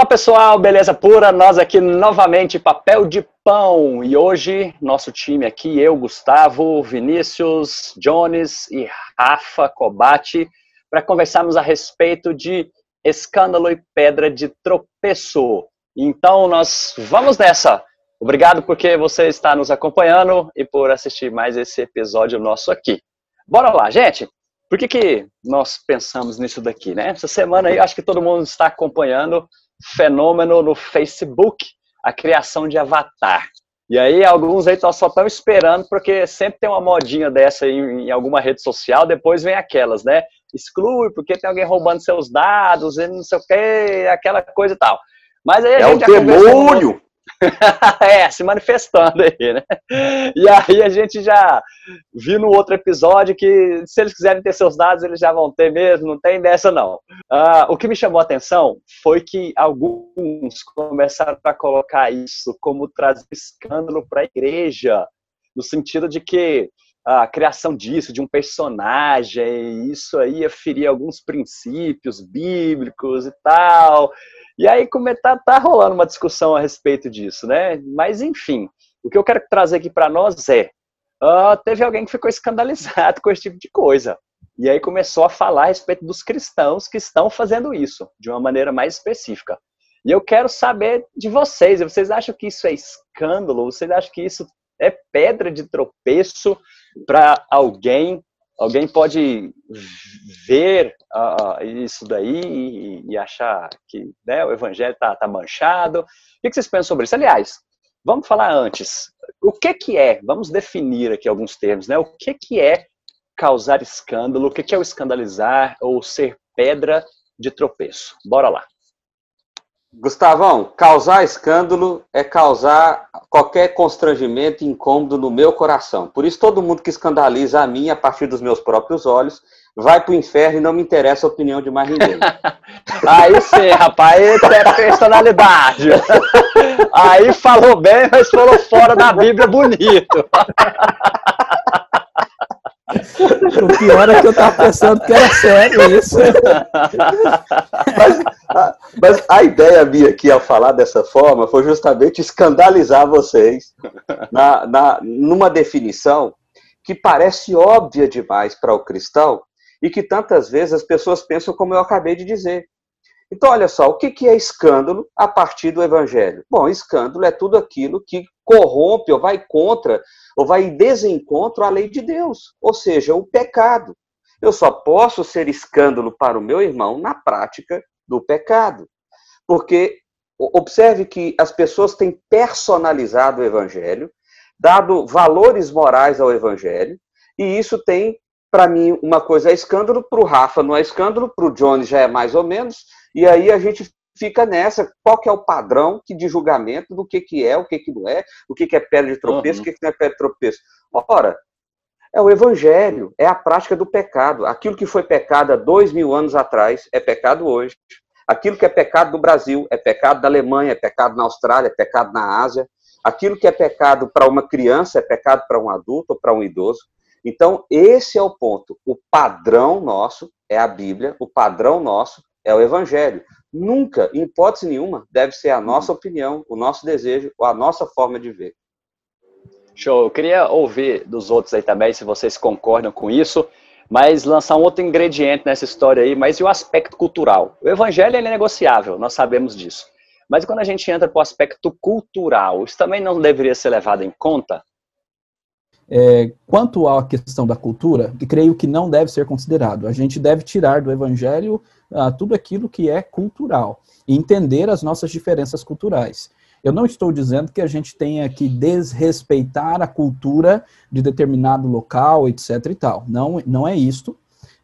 Fala pessoal, beleza pura? Nós aqui novamente, Papel de Pão. E hoje, nosso time aqui, eu, Gustavo, Vinícius, Jones e Rafa Cobate, para conversarmos a respeito de escândalo e pedra de tropeço. Então, nós vamos nessa. Obrigado porque você está nos acompanhando e por assistir mais esse episódio nosso aqui. Bora lá, gente! Por que, que nós pensamos nisso daqui, né? Essa semana aí, acho que todo mundo está acompanhando fenômeno no Facebook, a criação de avatar. E aí alguns aí só estão esperando, porque sempre tem uma modinha dessa aí em alguma rede social, depois vem aquelas, né? Exclui, porque tem alguém roubando seus dados, e não sei o que, aquela coisa e tal. Mas aí a é gente o demônio! é, se manifestando aí, né? E aí a gente já viu no outro episódio que se eles quiserem ter seus dados, eles já vão ter mesmo, não tem dessa não. Uh, o que me chamou a atenção foi que alguns começaram a colocar isso como trazer escândalo para a igreja, no sentido de que a criação disso, de um personagem, isso aí ia ferir alguns princípios bíblicos e tal. E aí como tá, tá rolando uma discussão a respeito disso, né? Mas enfim, o que eu quero trazer aqui para nós é, uh, teve alguém que ficou escandalizado com esse tipo de coisa. E aí começou a falar a respeito dos cristãos que estão fazendo isso, de uma maneira mais específica. E eu quero saber de vocês, vocês acham que isso é escândalo? Vocês acham que isso é pedra de tropeço para alguém alguém pode ver uh, isso daí e, e, achar que né, o evangelho está tá manchado. O que vocês pensam sobre isso? Aliás, vamos falar antes. O que, que é? Vamos definir aqui alguns termos, né? O que, que é causar escândalo? O que, que é o escandalizar ou ser pedra de tropeço? Bora lá. Gustavão, causar escândalo é causar qualquer constrangimento e incômodo no meu coração. Por isso, todo mundo que escandaliza a mim a partir dos meus próprios olhos vai para o inferno e não me interessa a opinião de mais ninguém. aí sim, rapaz, aí é personalidade. aí falou bem, mas falou fora da Bíblia bonito. O pior é que eu tava pensando que era sério isso. Mas a, mas a ideia minha aqui ao falar dessa forma foi justamente escandalizar vocês na, na, numa definição que parece óbvia demais para o cristão e que tantas vezes as pessoas pensam como eu acabei de dizer. Então, olha só, o que é escândalo a partir do evangelho? Bom, escândalo é tudo aquilo que corrompe ou vai contra ou vai em desencontro à lei de Deus, ou seja, o pecado. Eu só posso ser escândalo para o meu irmão na prática do pecado. Porque observe que as pessoas têm personalizado o evangelho, dado valores morais ao evangelho, e isso tem, para mim, uma coisa é escândalo, para o Rafa não é escândalo, para o Johnny já é mais ou menos, e aí a gente fica nessa, qual que é o padrão de julgamento do que, que é, o que, que não é, o que, que é pedra de tropeço, uhum. o que, que não é pedra de tropeço. Ora, é o evangelho, é a prática do pecado. Aquilo que foi pecado há dois mil anos atrás é pecado hoje. Aquilo que é pecado no Brasil é pecado na Alemanha, é pecado na Austrália, é pecado na Ásia. Aquilo que é pecado para uma criança é pecado para um adulto ou para um idoso. Então, esse é o ponto. O padrão nosso é a Bíblia, o padrão nosso é o Evangelho. Nunca, em hipótese nenhuma, deve ser a nossa opinião, o nosso desejo ou a nossa forma de ver. Show. Eu queria ouvir dos outros aí também, se vocês concordam com isso, mas lançar um outro ingrediente nessa história aí, mas e o aspecto cultural? O evangelho é negociável, nós sabemos disso. Mas quando a gente entra para o aspecto cultural, isso também não deveria ser levado em conta? É, quanto à questão da cultura, creio que não deve ser considerado. A gente deve tirar do evangelho ah, tudo aquilo que é cultural e entender as nossas diferenças culturais. Eu não estou dizendo que a gente tenha que desrespeitar a cultura de determinado local, etc. e tal. Não, não é isto.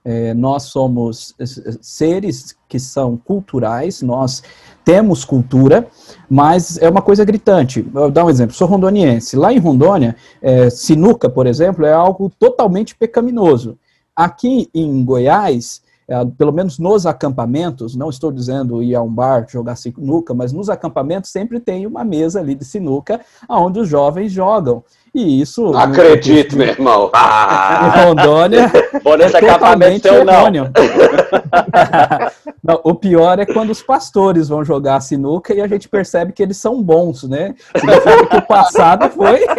É, nós somos seres que são culturais, nós temos cultura, mas é uma coisa gritante. Vou dar um exemplo, sou rondoniense. Lá em Rondônia, é, sinuca, por exemplo, é algo totalmente pecaminoso. Aqui em Goiás, é, pelo menos nos acampamentos, não estou dizendo ir a um bar jogar sinuca, mas nos acampamentos sempre tem uma mesa ali de sinuca onde os jovens jogam. E isso. Acredito, meu irmão. Ah. Em Rondônia. Por esse acampamento errôneo. não. Não, o pior é quando os pastores vão jogar sinuca e a gente percebe que eles são bons, né? Significa que o passado foi.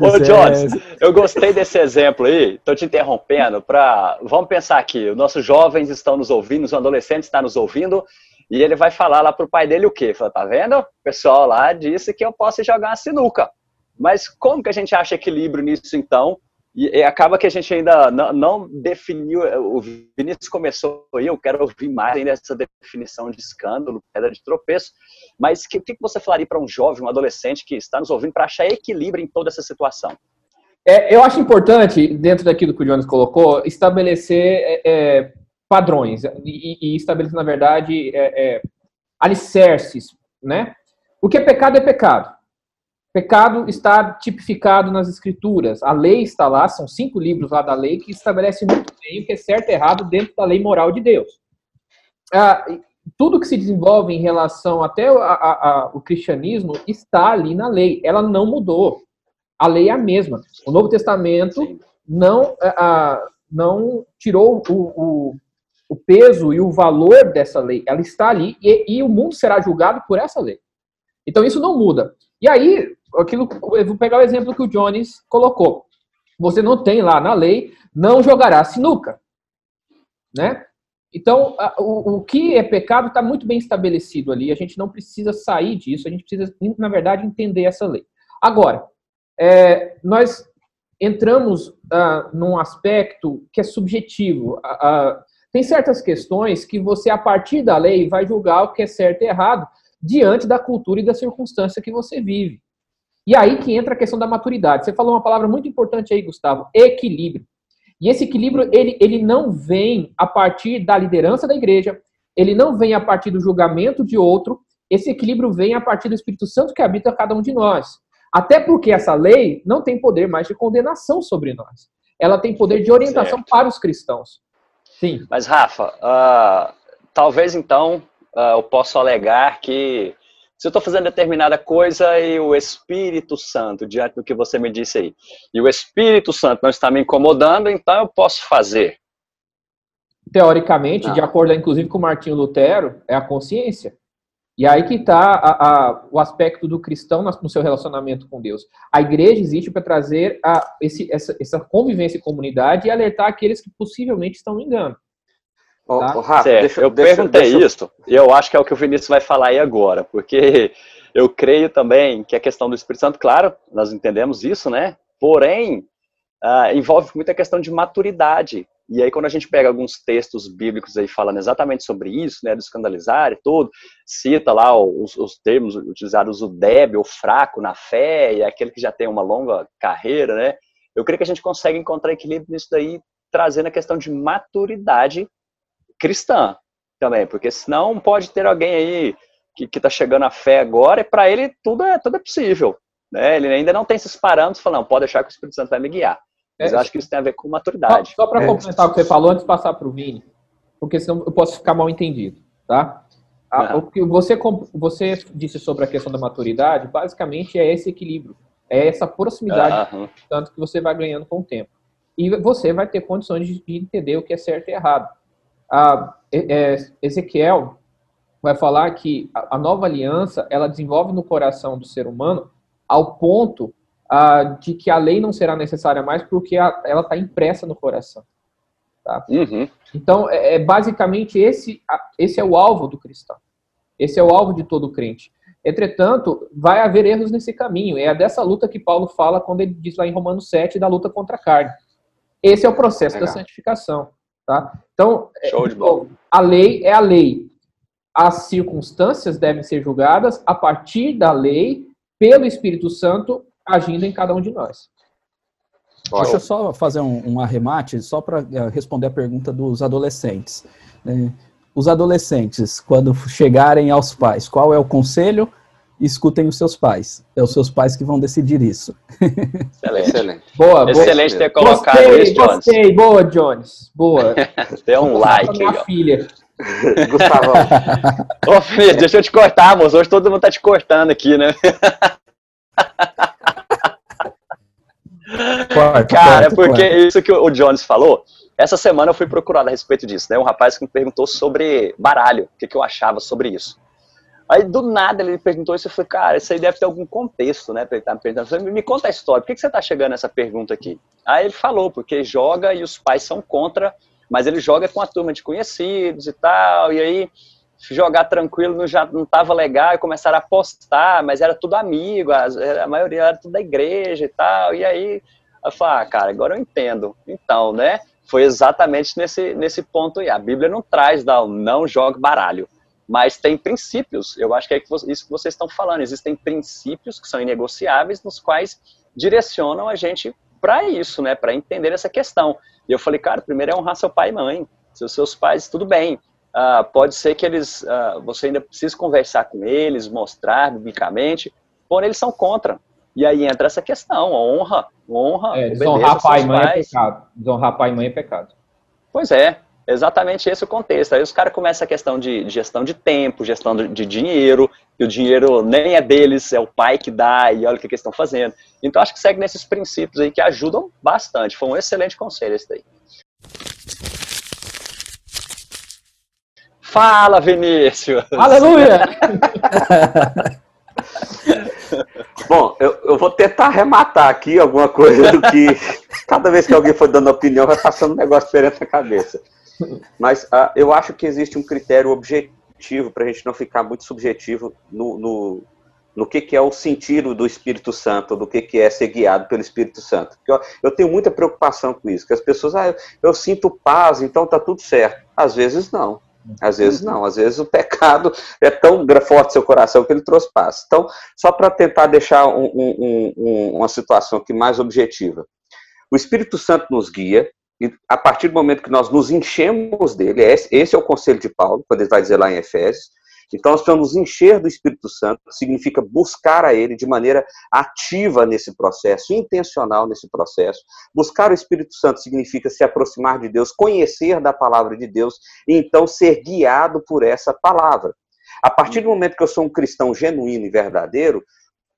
Ô, Jones, eu gostei desse exemplo aí, estou te interrompendo para. Vamos pensar aqui: os nossos jovens estão nos ouvindo, os adolescentes estão nos ouvindo, e ele vai falar lá pro pai dele o quê? Fala, tá vendo? O pessoal lá disse que eu posso jogar uma sinuca. Mas como que a gente acha equilíbrio nisso então? E, acaba que a gente ainda não, não, definiu, o Vinícius começou aí, eu quero ouvir mais ainda essa definição de escândalo, pedra de tropeço, mas o que, que, você falaria para um jovem, um adolescente que está nos ouvindo para achar equilíbrio em toda essa situação? É, eu acho importante, dentro daquilo que o Jonas colocou, estabelecer é, é padrões e, e, estabelecer, na verdade, é, é, alicerces, né? O que é pecado é pecado. Pecado está tipificado nas escrituras. A lei está lá, são cinco livros lá da lei que estabelecem muito bem o que é certo e errado dentro da lei moral de Deus. Ah, tudo que se desenvolve em relação até a, a, a, o cristianismo está ali na lei. Ela não mudou. A lei é a mesma. O Novo Testamento não, não tirou o, o, o, peso e o valor dessa lei. Ela está ali e, e o mundo será julgado por essa lei. Então isso não muda. E aí, aquilo, eu vou pegar o exemplo que o Jones colocou. Você não tem lá na lei, não jogará sinuca. Né? Então, o, o que é pecado está muito bem estabelecido ali. A gente não precisa sair disso, a gente precisa, na verdade, entender essa lei. Agora, é, nós entramos ah, num aspecto que é subjetivo. Tem certas questões que você, a partir da lei, vai julgar o que é certo e errado, diante da cultura e da circunstância que você vive. E aí que entra a questão da maturidade. Você falou uma palavra muito importante aí, Gustavo, equilíbrio. E esse equilíbrio, ele, ele não vem a partir da liderança da igreja, ele não vem a partir do julgamento de outro, esse equilíbrio vem a partir do Espírito Santo que habita cada um de nós. Até porque essa lei não tem poder mais de condenação sobre nós. Ela tem poder de orientação certo. para os cristãos. Sim. Mas, Rafa, uh, talvez então uh, eu posso alegar que se eu estou fazendo determinada coisa e o Espírito Santo, diante do que você me disse aí, e o Espírito Santo não está me incomodando, então eu posso fazer. Teoricamente, não. de acordo inclusive com Martinho Lutero, é a consciência. E aí que está o aspecto do cristão no seu relacionamento com Deus. A igreja existe para trazer a, esse, essa, essa convivência em comunidade e alertar aqueles que possivelmente estão em engano. Tá? Rafa, deixa, eu deixa, perguntei deixa... isso, e eu acho que é o que o Vinícius vai falar aí agora, porque eu creio também que a questão do Espírito Santo, claro, nós entendemos isso, né? Porém, uh, envolve muita questão de maturidade. E aí, quando a gente pega alguns textos bíblicos aí falando exatamente sobre isso, né, do escandalizar e tudo, cita lá os, os termos utilizados, o débil, o fraco na fé, e aquele que já tem uma longa carreira, né? Eu creio que a gente consegue encontrar equilíbrio nisso daí, trazendo a questão de maturidade cristã também, porque senão pode ter alguém aí que está chegando à fé agora e para ele tudo é, tudo é possível. Né? Ele ainda não tem esses parâmetros, falando, pode deixar que o Espírito Santo vai me guiar. Mas é, eu acho que isso tem a ver com maturidade. Só, só para é. complementar o que você falou, antes de passar para o Vini, porque senão eu posso ficar mal entendido, tá? A, o que você, você disse sobre a questão da maturidade, basicamente é esse equilíbrio, é essa proximidade, uhum. tanto que você vai ganhando com o tempo. E você vai ter condições de entender o que é certo e errado a, é, Ezequiel vai falar que a, nova aliança ela desenvolve no coração do ser humano ao ponto a, de que a lei não será necessária mais porque ela está impressa no coração. Tá? Uhum. Então, é, é, basicamente esse, esse é o alvo do cristão. Esse é o alvo de todo crente. Entretanto, vai haver erros nesse caminho. É dessa luta que Paulo fala quando ele diz lá em Romanos 7 da luta contra a carne. Esse é o processo Legal. da santificação. Tá? Então, é, a lei é a lei. As circunstâncias devem ser julgadas a partir da lei, pelo Espírito Santo agindo em cada um de nós. Deixa eu só fazer um, um arremate, só para uh, responder a pergunta dos adolescentes. Né? Os adolescentes, quando chegarem aos pais, qual é o conselho? escutem os seus pais. É os seus pais que vão decidir isso. Excelente. Excelente. Boa, Excelente ter colocado gostei, isso, Jones. Gostei, boa, Jones. Boa. Dê um like. Minha aí, filha. Gustavo. Ô, filho, deixa eu te cortar, moço. Hoje todo mundo tá te cortando aqui, né? Corta, Cara, corta, porque corta. isso que o Jones falou, Essa semana eu fui procurado a respeito disso, né? Um rapaz que me perguntou sobre baralho, o que, que eu achava sobre isso. Aí do nada ele perguntou isso, eu falei, cara, isso aí deve ter algum contexto, né? Ele tá me perguntando, me conta a história, por que, que você tá chegando nessa pergunta aqui? Aí ele falou, porque joga e os pais são contra, mas ele joga com a turma de conhecidos e tal, e aí jogar tranquilo não, já não tava legal e começaram a apostar, mas era tudo amigo, a, a maioria era tudo da igreja e tal, e aí eu falei, ah, cara, agora eu entendo. Então, né? Foi exatamente nesse, nesse ponto aí. A Bíblia não traz, não, não jogue baralho mas tem princípios. Eu acho que é isso que vocês estão falando. Existem princípios que são inegociáveis, nos quais direcionam a gente para isso, né? Para entender essa questão. E eu falei, cara, primeiro é honrar seu pai e mãe. Seus seus pais, tudo bem. Uh, pode ser que eles, uh, você ainda precise conversar com eles, mostrar biblicamente, porém eles são contra. E aí entra essa questão, honra, honra, é, desonrar pai e mãe é pecado. Desonrar pai e mãe é pecado. Pois é, exatamente esse o contexto. Aí os caras começam a questão de gestão de tempo, gestão de dinheiro, que o dinheiro nem é deles, é o pai que dá, e olha o que, eles estão fazendo. Então acho que segue nesses princípios aí que ajudam bastante. Foi um excelente conselho esse daí. Fala, Vinícius! Aleluia! Bom, eu, eu, vou tentar arrematar aqui alguma coisa do que cada vez que alguém for dando opinião vai passando um negócio diferente na cabeça. Mas uh, eu acho que existe um critério objetivo para a gente não ficar muito subjetivo no, no, no que, que, é o sentido do Espírito Santo, do que, que é ser guiado pelo Espírito Santo. Eu, eu, tenho muita preocupação com isso, que as pessoas, ah, eu, eu sinto paz, então tá tudo certo. Às vezes não. Às vezes não, às vezes o pecado é tão forte seu coração que ele trouxe paz. Então, só para tentar deixar um, um, um, uma situação aqui mais objetiva. O Espírito Santo nos guia, e a partir do momento que nós nos enchemos dele, esse é o conselho de Paulo, quando ele vai dizer lá em Efésios. Então, nós precisamos encher do Espírito Santo, significa buscar a ele de maneira ativa nesse processo, intencional nesse processo. Buscar o Espírito Santo significa se aproximar de Deus, conhecer da palavra de Deus e então ser guiado por essa palavra. A partir do momento que eu sou um cristão genuíno e verdadeiro,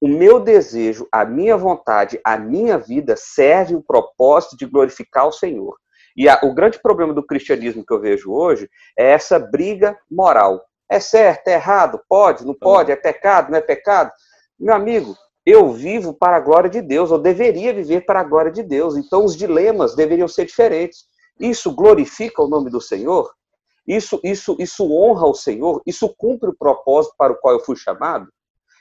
o meu desejo, a minha vontade, a minha vida serve o propósito de glorificar o Senhor. E a, o grande problema do cristianismo que eu vejo hoje é essa briga moral. É certo, é errado, pode, não pode, é pecado, não é pecado. Meu amigo, eu vivo para a glória de Deus, eu deveria viver para a glória de Deus. Então os dilemas deveriam ser diferentes. Isso glorifica o nome do Senhor? Isso, isso, isso honra o Senhor? Isso cumpre o propósito para o qual eu fui chamado?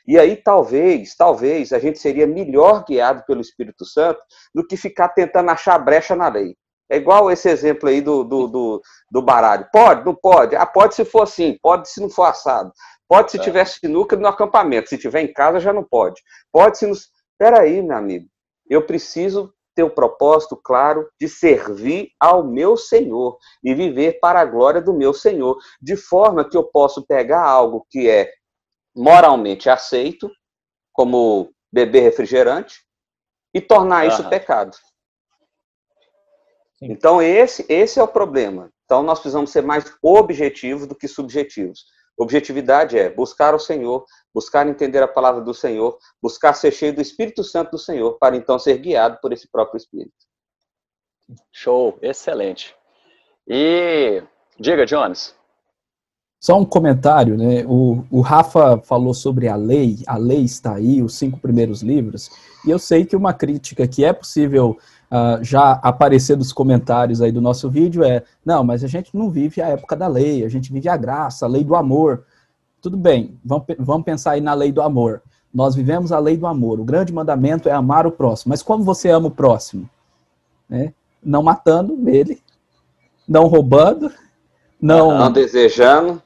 E aí, talvez, talvez, a gente seria melhor guiado pelo Espírito Santo do que ficar tentando achar brecha na lei. É igual esse exemplo aí do, do, do, do baralho. Pode, não pode? Ah, pode se for assim, pode se não for assado. Pode se é. tiver sinuca no acampamento, se tiver em casa já não pode. Pode se nos. Peraí, meu amigo, eu preciso ter o propósito claro de servir ao meu Senhor e viver para a glória do meu Senhor, de forma que eu posso pegar algo que é moralmente aceito, como beber refrigerante, e tornar isso pecado. Sim. Então, esse, esse é o problema. Então, nós precisamos ser mais objetivos do que subjetivos. Objetividade é buscar o Senhor, buscar entender a palavra do Senhor, buscar ser cheio do Espírito Santo do Senhor, para então ser guiado por esse próprio Espírito. Show, excelente. E diga, Jones. Só um comentário, né? O, o Rafa falou sobre a lei, a lei está aí, os cinco primeiros livros, e eu sei que uma crítica que é possível uh, já aparecer nos comentários aí do nosso vídeo é: não, mas a gente não vive a época da lei, a gente vive a graça, a lei do amor. Tudo bem, vamos, vamos pensar aí na lei do amor. Nós vivemos a lei do amor. O grande mandamento é amar o próximo. Mas como você ama o próximo? Né? Não matando ele, não roubando, não, não desejando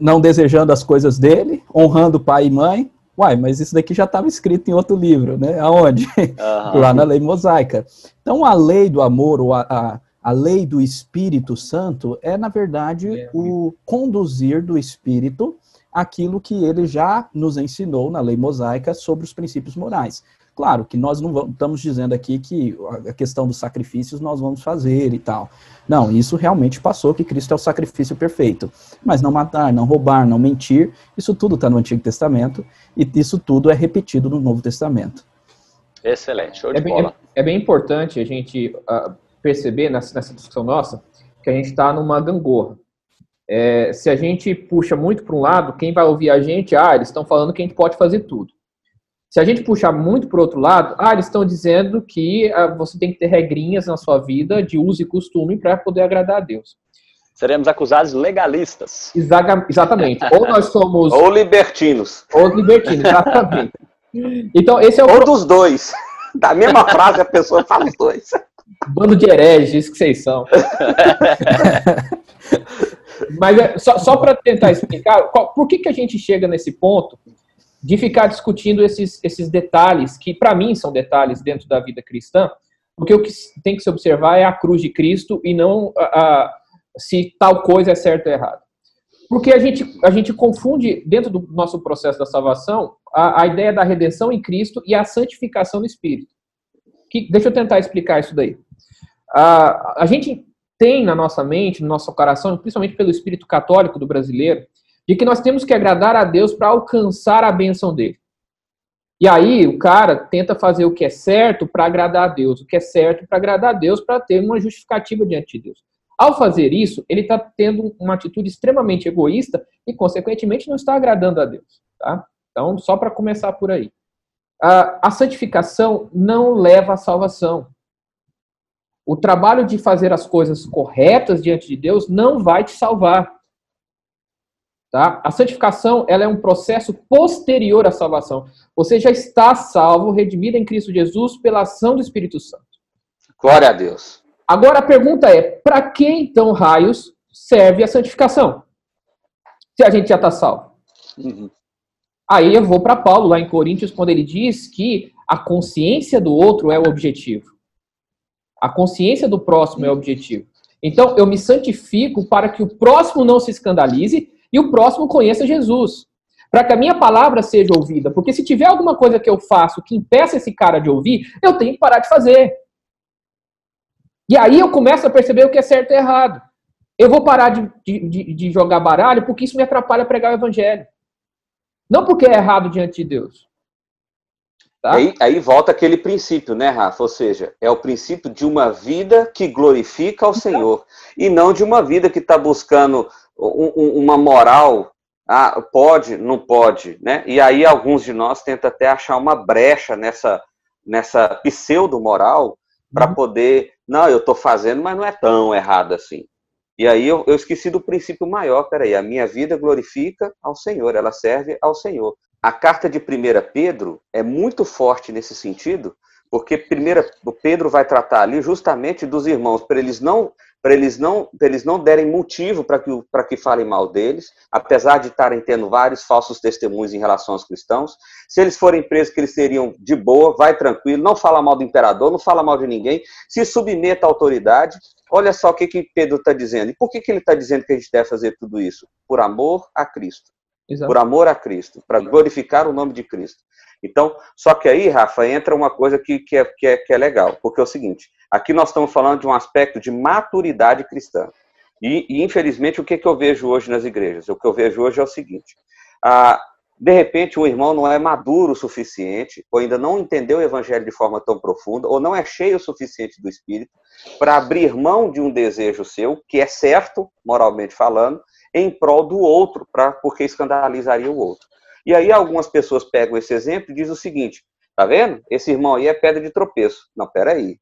não desejando as coisas dele, honrando pai e mãe. Uai, mas isso daqui já estava escrito em outro livro, né? Aonde? Uhum. Lá na lei mosaica. Então, a lei do amor, ou a, a, a lei do Espírito Santo, é, na verdade, é. o conduzir do Espírito aquilo que ele já nos ensinou na lei mosaica sobre os princípios morais. Claro que nós não vamos, estamos dizendo aqui que a questão dos sacrifícios nós vamos fazer e tal. Não, isso realmente passou que Cristo é o sacrifício perfeito. Mas não matar, não roubar, não mentir, isso tudo está no Antigo Testamento e isso tudo é repetido no Novo Testamento. Excelente, show de é bem, bola. É, é, bem importante a gente uh, perceber nessa, nessa discussão nossa que a gente está numa gangorra. É, se a gente puxa muito para um lado, quem vai ouvir a gente, ah, eles estão falando que a gente pode fazer tudo. Se a gente puxar muito para o outro lado, ah, eles estão dizendo que ah, você tem que ter regrinhas na sua vida de uso e costume para poder agradar a Deus. Seremos acusados legalistas. Exa exatamente. Ou nós somos. Ou libertinos. Ou libertinos, exatamente. Então, esse é o. Ou dos dois. Da mesma frase, a pessoa fala os dois. Bando de hereges, isso que vocês são. Mas é, só, só para tentar explicar, qual, por que, que a gente chega nesse ponto de ficar discutindo esses, esses detalhes, que para mim são detalhes dentro da vida cristã, porque o que tem que se observar é a cruz de Cristo e não a, a, se tal coisa é certo ou errado. Porque a gente, a gente confunde, dentro do nosso processo da salvação, a, a ideia da redenção em Cristo e a santificação no Espírito. Que, deixa eu tentar explicar isso daí. A, a gente tem na nossa mente, no nosso coração, principalmente pelo espírito católico do brasileiro, de que nós temos que agradar a Deus para alcançar a bênção dele. E aí o cara tenta fazer o que é certo para agradar a Deus, o que é certo para agradar a Deus, para ter uma justificativa diante de Deus. Ao fazer isso, ele está tendo uma atitude extremamente egoísta e, consequentemente, não está agradando a Deus. Tá? Então, só para começar por aí. A, a santificação não leva à salvação. O trabalho de fazer as coisas corretas diante de Deus não vai te salvar. Tá? A santificação ela é um processo posterior à salvação. Você já está salvo, redimido em Cristo Jesus pela ação do Espírito Santo. Glória a Deus. Agora a pergunta é: para que então raios serve a santificação? Se a gente já está salvo. Uhum. Aí eu vou para Paulo, lá em Coríntios, quando ele diz que a consciência do outro é o objetivo. A consciência do próximo é o objetivo. Então eu me santifico para que o próximo não se escandalize e o próximo conheça Jesus. Para que a minha palavra seja ouvida. Porque se tiver alguma coisa que eu faço que impeça esse cara de ouvir, eu tenho que parar de fazer. E aí eu começo a perceber o que é certo e errado. Eu vou parar de, de, de jogar baralho porque isso me atrapalha a pregar o evangelho. Não porque é errado diante de Deus. Tá? Aí, aí, volta aquele princípio, né, Rafa? Ou seja, é o princípio de uma vida que glorifica ao Senhor e não de uma vida que está buscando uma moral, ah, pode, não pode, né? E aí alguns de nós tentam até achar uma brecha nessa, nessa pseudo-moral para uhum. poder, não, eu estou fazendo, mas não é tão errado assim. E aí eu, eu esqueci do princípio maior, peraí, a minha vida glorifica ao Senhor, ela serve ao Senhor. A carta de 1 Pedro é muito forte nesse sentido, porque primeira, Pedro vai tratar ali justamente dos irmãos, para eles não para eles não pra eles não derem motivo para que para que falem mal deles, apesar de estarem tendo vários falsos testemunhos em relação aos cristãos. Se eles forem presos, que eles seriam de boa, vai tranquilo, não fala mal do imperador, não fala mal de ninguém, se submeta à autoridade. Olha só o que, que Pedro está dizendo. E por que, que ele está dizendo que a gente deve fazer tudo isso? Por amor a Cristo. Exato. Por amor a Cristo, para glorificar o nome de Cristo. Então, só que aí, Rafa, entra uma coisa que, que, é, que, é, que é legal, porque é o seguinte: aqui nós estamos falando de um aspecto de maturidade cristã. E, e infelizmente, o que, que eu vejo hoje nas igrejas? O que eu vejo hoje é o seguinte: ah, de repente, um irmão não é maduro o suficiente, ou ainda não entendeu o evangelho de forma tão profunda, ou não é cheio o suficiente do espírito, para abrir mão de um desejo seu, que é certo, moralmente falando, em prol do outro, pra, porque escandalizaria o outro. E aí algumas pessoas pegam esse exemplo e dizem o seguinte: tá vendo? Esse irmão aí é pedra de tropeço. Não, peraí.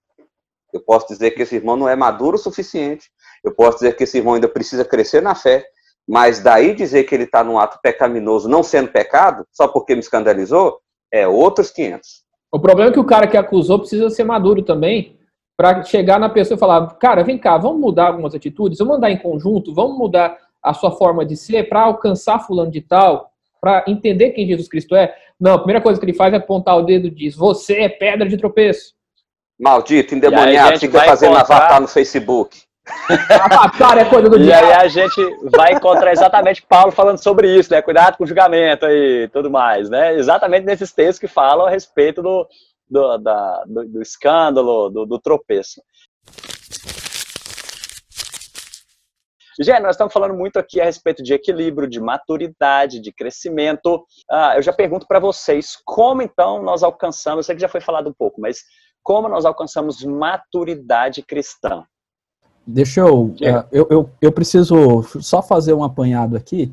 Eu posso dizer que esse irmão não é maduro o suficiente. Eu posso dizer que esse irmão ainda precisa crescer na fé. Mas daí dizer que ele está num ato pecaminoso, não sendo pecado, só porque me escandalizou, é outros 500. O problema é que o cara que acusou precisa ser maduro também, para chegar na pessoa e falar: cara, vem cá, vamos mudar algumas atitudes, vamos andar em conjunto, vamos mudar a sua forma de ser para alcançar fulano de tal, para entender quem Jesus Cristo é. Não, a primeira coisa que ele faz é apontar o dedo e diz: Você é pedra de tropeço. Maldito, endemoniado, fica fazendo encontrar... avatar no Facebook. Avatar é coisa do E aí a gente vai encontrar exatamente Paulo falando sobre isso, né? Cuidado com o julgamento e tudo mais, né? Exatamente nesses textos que falam a respeito do, do, da, do, do escândalo, do, do tropeço. Gente, nós estamos falando muito aqui a respeito de equilíbrio, de maturidade, de crescimento. Ah, eu já pergunto para vocês, como então nós alcançamos, eu sei que já foi falado um pouco, mas como nós alcançamos maturidade cristã. Deixa eu, uh, eu, eu, eu, preciso só fazer um apanhado aqui.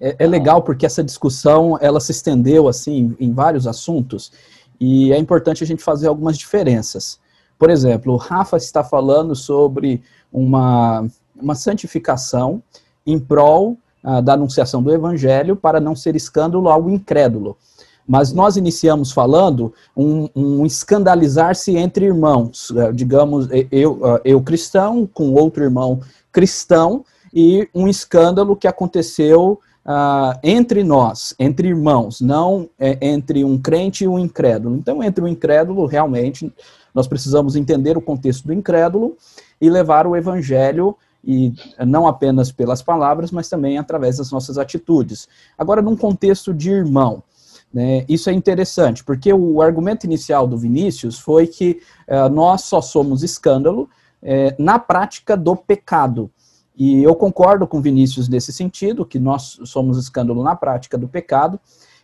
É, é, legal porque essa discussão ela se estendeu assim em vários assuntos e é importante a gente fazer algumas diferenças. Por exemplo, o Rafa está falando sobre uma, uma santificação em prol uh, da anunciação do evangelho para não ser escândalo ao incrédulo. Mas nós iniciamos falando um, um escandalizar-se entre irmãos, uh, digamos, eu, uh, eu cristão com outro irmão cristão, e um escândalo que aconteceu uh, entre nós, entre irmãos, não é, entre um crente e um incrédulo. Então, entre o incrédulo, realmente, nós precisamos entender o contexto do incrédulo e levar o evangelho e não apenas pelas palavras, mas também através das nossas atitudes. Agora, num contexto de irmão, né, isso é interessante, porque o argumento inicial do Vinícius foi que uh, nós só somos escândalo uh, na prática do pecado. E eu concordo com Vinícius nesse sentido, que nós somos escândalo na prática do pecado,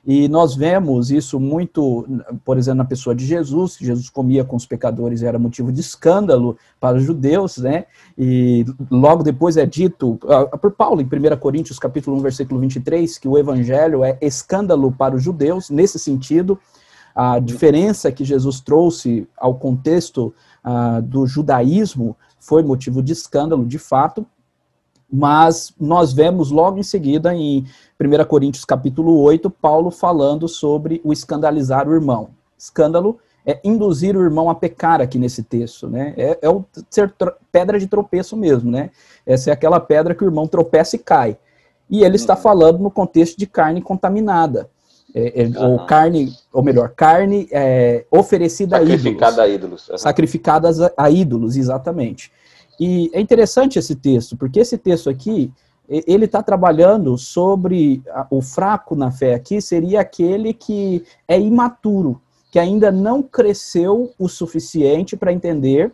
e nós vemos isso muito, por exemplo, na pessoa de Jesus, que Jesus comia com os pecadores e era motivo de escândalo para os judeus, né? E logo depois é dito por Paulo, em 1 Coríntios capítulo 1, versículo 23, que o evangelho é escândalo para os judeus, nesse sentido, a diferença que Jesus trouxe ao contexto uh, do judaísmo foi motivo de escândalo, de fato, mas nós vemos logo em seguida, em 1 Coríntios capítulo 8, Paulo falando sobre o escandalizar o irmão. Escândalo é induzir o irmão a pecar aqui nesse texto, né? É, é o ser pedra de tropeço mesmo, né? Essa é aquela pedra que o irmão tropeça e cai. E ele está uhum. falando no contexto de carne contaminada. É, é, uhum. Ou carne, ou melhor, carne é, oferecida a ídolos. Sacrificada a ídolos. Uhum. Sacrificadas a, a ídolos, exatamente. E é interessante esse texto, porque esse texto aqui, ele está trabalhando sobre o fraco na fé aqui, seria aquele que é imaturo, que ainda não cresceu o suficiente para entender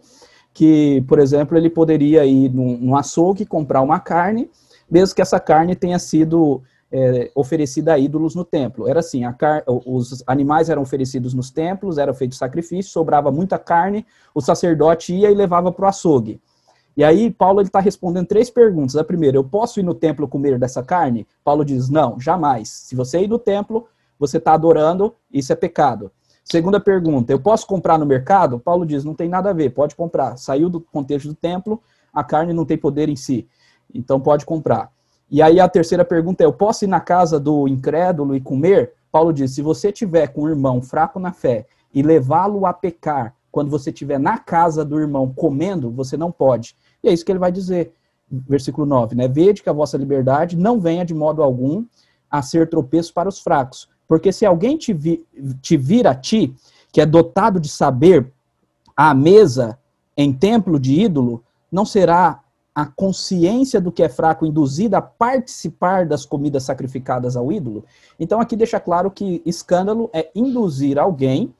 que, por exemplo, ele poderia ir num, num açougue comprar uma carne, mesmo que essa carne tenha sido é, oferecida a ídolos no templo. Era assim, car... os animais eram oferecidos nos templos, era feito sacrifício, sobrava muita carne, o sacerdote ia e levava para o açougue. E aí, Paulo está respondendo três perguntas. A primeira, eu posso ir no templo comer dessa carne? Paulo diz, não, jamais. Se você ir no templo, você está adorando, isso é pecado. Segunda pergunta, eu posso comprar no mercado? Paulo diz, não tem nada a ver, pode comprar. Saiu do contexto do templo, a carne não tem poder em si, então pode comprar. E aí a terceira pergunta é, eu posso ir na casa do incrédulo e comer? Paulo diz, se você tiver com um irmão fraco na fé e levá-lo a pecar, quando você estiver na casa do irmão comendo, você não pode. E é isso que ele vai dizer, versículo 9, né? Vede que a vossa liberdade não venha de modo algum a ser tropeço para os fracos. Porque se alguém te, vi, te vir a ti, que é dotado de saber, à mesa em templo de ídolo, não será a consciência do que é fraco induzida a participar das comidas sacrificadas ao ídolo? Então aqui deixa claro que escândalo é induzir alguém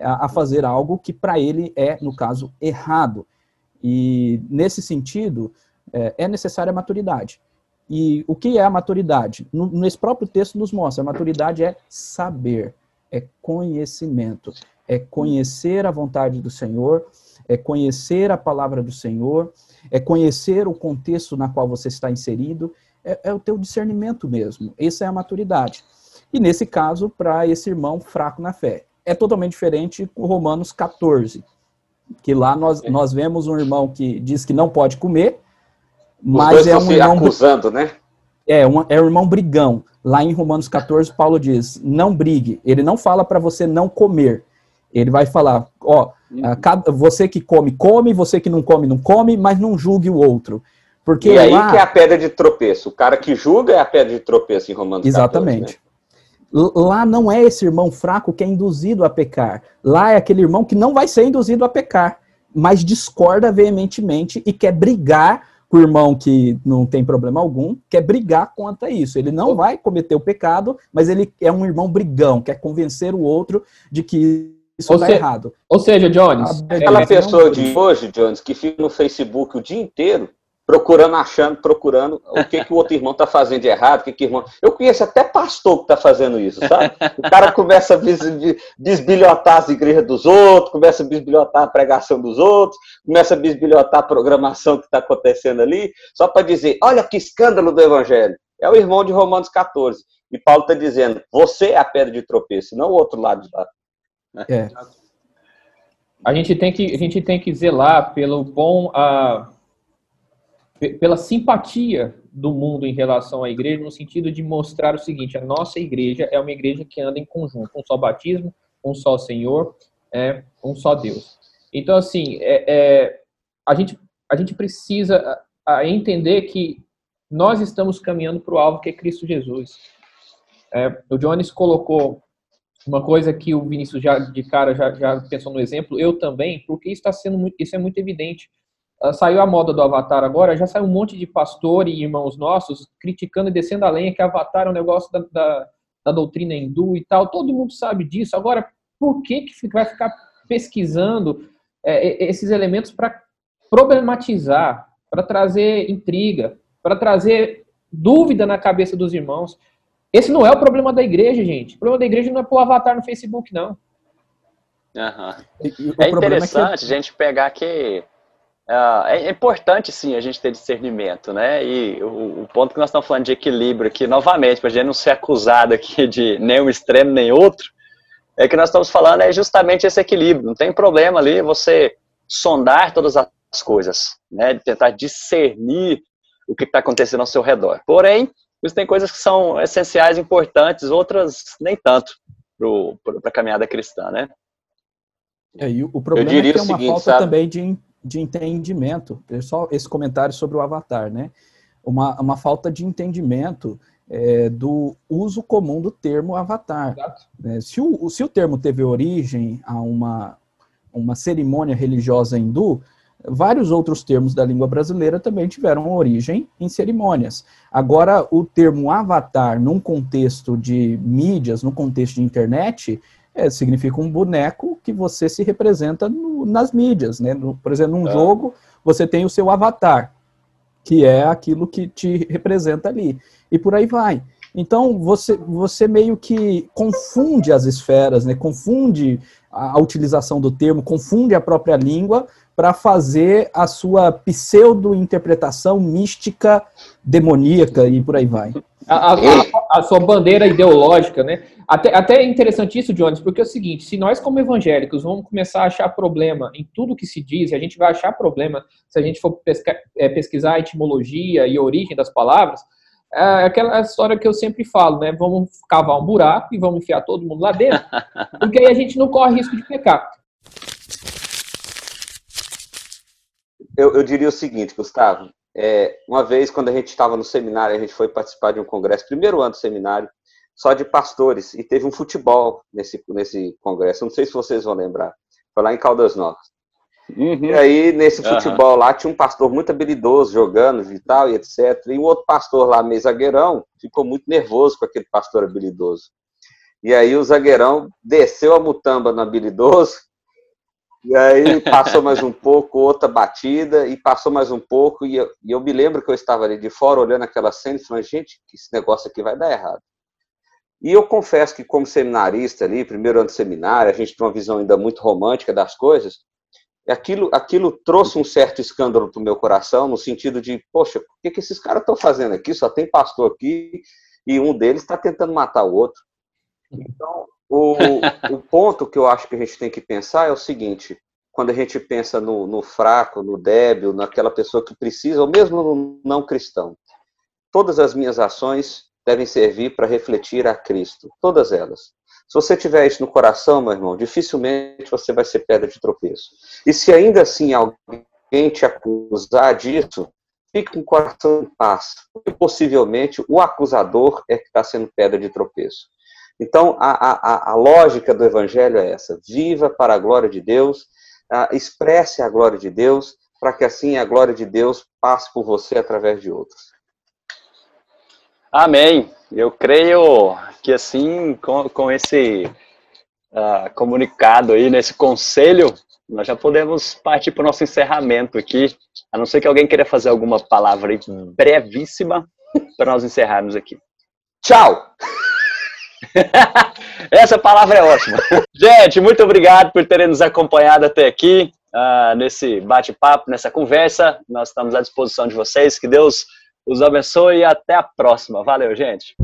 a, a fazer algo que para ele é, no caso, errado. E, nesse sentido, é, é necessária a maturidade. E o que é a maturidade? Nesse próprio texto nos mostra, a maturidade é saber, é conhecimento, é conhecer a vontade do Senhor, é conhecer a palavra do Senhor, é conhecer o contexto na qual você está inserido, é, é o teu discernimento mesmo. Essa é a maturidade. E nesse caso, para esse irmão fraco na fé. É totalmente diferente com Romanos 14 que lá nós, é. nós vemos um irmão que diz que não pode comer, mas é um irmão acusando, né? É, um, é um irmão brigão. Lá em Romanos 14, Paulo diz: não brigue. Ele não fala para você não comer. Ele vai falar: ó, uhum. cada, você que come, come, você que não come, não come, mas não julgue o outro. Porque e aí lá... que é a pedra de tropeço. O cara que julga é a pedra de tropeço em Romanos Exatamente. 14. Né? Lá não é esse irmão fraco que é induzido a pecar. Lá é aquele irmão que não vai ser induzido a pecar, mas discorda veementemente e quer brigar com o irmão que não tem problema algum, quer brigar contra isso. Ele não vai cometer o pecado, mas ele é um irmão brigão, quer convencer o outro de que isso está errado. Ou seja, Jones, aquela é, pessoa de hoje, Jones, que fica no Facebook o dia inteiro procurando, achando, procurando o que, que o outro irmão está fazendo de errado, o que, que irmão. Eu conheço até pastor que está fazendo isso, sabe? O cara começa a bisbilhotar as igrejas dos outros, começa a bisbilhotar a pregação dos outros, começa a bisbilhotar a programação que está acontecendo ali, só para dizer: olha que escândalo do evangelho. É o irmão de Romanos 14. E Paulo está dizendo: você é a pedra de tropeço, não o outro lado de lá. É. A gente tem que, a gente tem que zelar pelo bom. Uh pela simpatia do mundo em relação à igreja, no sentido de mostrar o seguinte: a nossa igreja é uma igreja que anda em conjunto, um só batismo, um só Senhor, é, um só Deus. Então, assim, é, é, a, gente, a gente precisa entender que nós estamos caminhando para o alvo que é Cristo Jesus. É, o Jones colocou uma coisa que o Vinícius já de cara já, já pensou no exemplo, eu também, porque está sendo muito, isso é muito evidente saiu a moda do Avatar agora, já saiu um monte de pastor e irmãos nossos criticando e descendo a lenha que Avatar é um negócio da, da, da doutrina hindu e tal. Todo mundo sabe disso. Agora, por que, que vai ficar pesquisando é, esses elementos para problematizar, para trazer intriga, para trazer dúvida na cabeça dos irmãos? Esse não é o problema da igreja, gente. O problema da igreja não é pôr avatar no Facebook, não. Uhum. É interessante é que... a gente pegar que é importante, sim, a gente ter discernimento, né? E o, o, ponto que nós estamos falando de equilíbrio aqui, novamente, para a gente não ser acusado aqui de nenhum extremo nem outro, é que nós estamos falando é justamente esse equilíbrio. Não tem problema ali você sondar todas as coisas, né? De tentar discernir o que está acontecendo ao seu redor. Porém, tem coisas que são essenciais, importantes, outras nem tanto para a caminhada cristã, né? É, e o problema é que é uma seguinte, falta sabe? também de de entendimento, é só esse comentário sobre o avatar, né? Uma, uma falta de entendimento é, do uso comum do termo avatar. É, se, o, se o termo teve origem a uma, uma cerimônia religiosa hindu, vários outros termos da língua brasileira também tiveram origem em cerimônias. Agora, o termo avatar, num contexto de mídias, no contexto de internet, é, significa um boneco que você se representa no, nas mídias, né? No, por exemplo, num é. jogo, você tem o seu avatar, que é aquilo que te representa ali. E por aí vai. Então, você, você meio que confunde as esferas, né? confunde a, utilização do termo, confunde a própria língua para fazer a sua pseudo-interpretação mística, demoníaca e por aí vai. A, a, a, sua bandeira ideológica, né? Até, até é interessante isso, Jones, porque é o seguinte: se nós, como evangélicos, vamos começar a achar problema em tudo que se diz, a gente vai achar problema se a gente for pesca, é, pesquisar a etimologia e a origem das palavras, é aquela história que eu sempre falo, né? Vamos cavar um buraco e vamos enfiar todo mundo lá dentro, porque aí a gente não corre risco de pecar. Eu, eu diria o seguinte, Gustavo. É, uma vez, quando a gente estava no seminário, a gente foi participar de um congresso, primeiro ano do seminário, só de pastores, e teve um futebol nesse, nesse congresso. Não sei se vocês vão lembrar. Foi lá em Caldas Novas. Uhum. E aí, nesse futebol uhum. lá, tinha um pastor muito habilidoso jogando e tal, e etc. E um outro pastor lá, meio zagueirão, ficou muito nervoso com aquele pastor habilidoso. E aí o zagueirão desceu a mutamba no habilidoso, e aí passou mais um pouco, outra batida, e passou mais um pouco, e eu, e eu me lembro que eu estava ali de fora olhando aquela cena e falando, gente, esse negócio aqui vai dar errado. E eu confesso que, como seminarista ali, primeiro ano de seminário, a gente tem uma visão ainda muito romântica das coisas, aquilo, aquilo trouxe um certo escândalo para o meu coração, no sentido de, poxa, o que, que esses caras estão fazendo aqui? Só tem pastor aqui, e um deles está tentando matar o outro. Então, o, o ponto que eu acho que a gente tem que pensar é o seguinte, quando a gente pensa no, no fraco, no débil, naquela pessoa que precisa, ou mesmo no não cristão, todas as minhas ações devem servir para refletir a Cristo, todas elas. Se você tiver isso no coração, meu irmão, dificilmente você vai ser pedra de tropeço. E se ainda assim alguém te acusar disso, fique com o coração em paz, porque possivelmente o acusador é que está sendo pedra de tropeço. Então, a, a, a lógica do evangelho é essa: viva para a glória de Deus, expresse a glória de Deus, para que assim a glória de Deus passe por você através de outros. Amém. Eu creio que assim, com, com esse uh, comunicado aí, nesse conselho, nós já podemos partir para o nosso encerramento aqui. A não ser que alguém queira fazer alguma palavra aí brevíssima para nós encerrarmos aqui. Tchau! Essa palavra é ótima. Gente, muito obrigado por terem nos acompanhado até aqui, uh, nesse bate-papo, nessa conversa. Nós estamos à disposição de vocês. Que Deus os abençoe e até a próxima. Valeu, gente.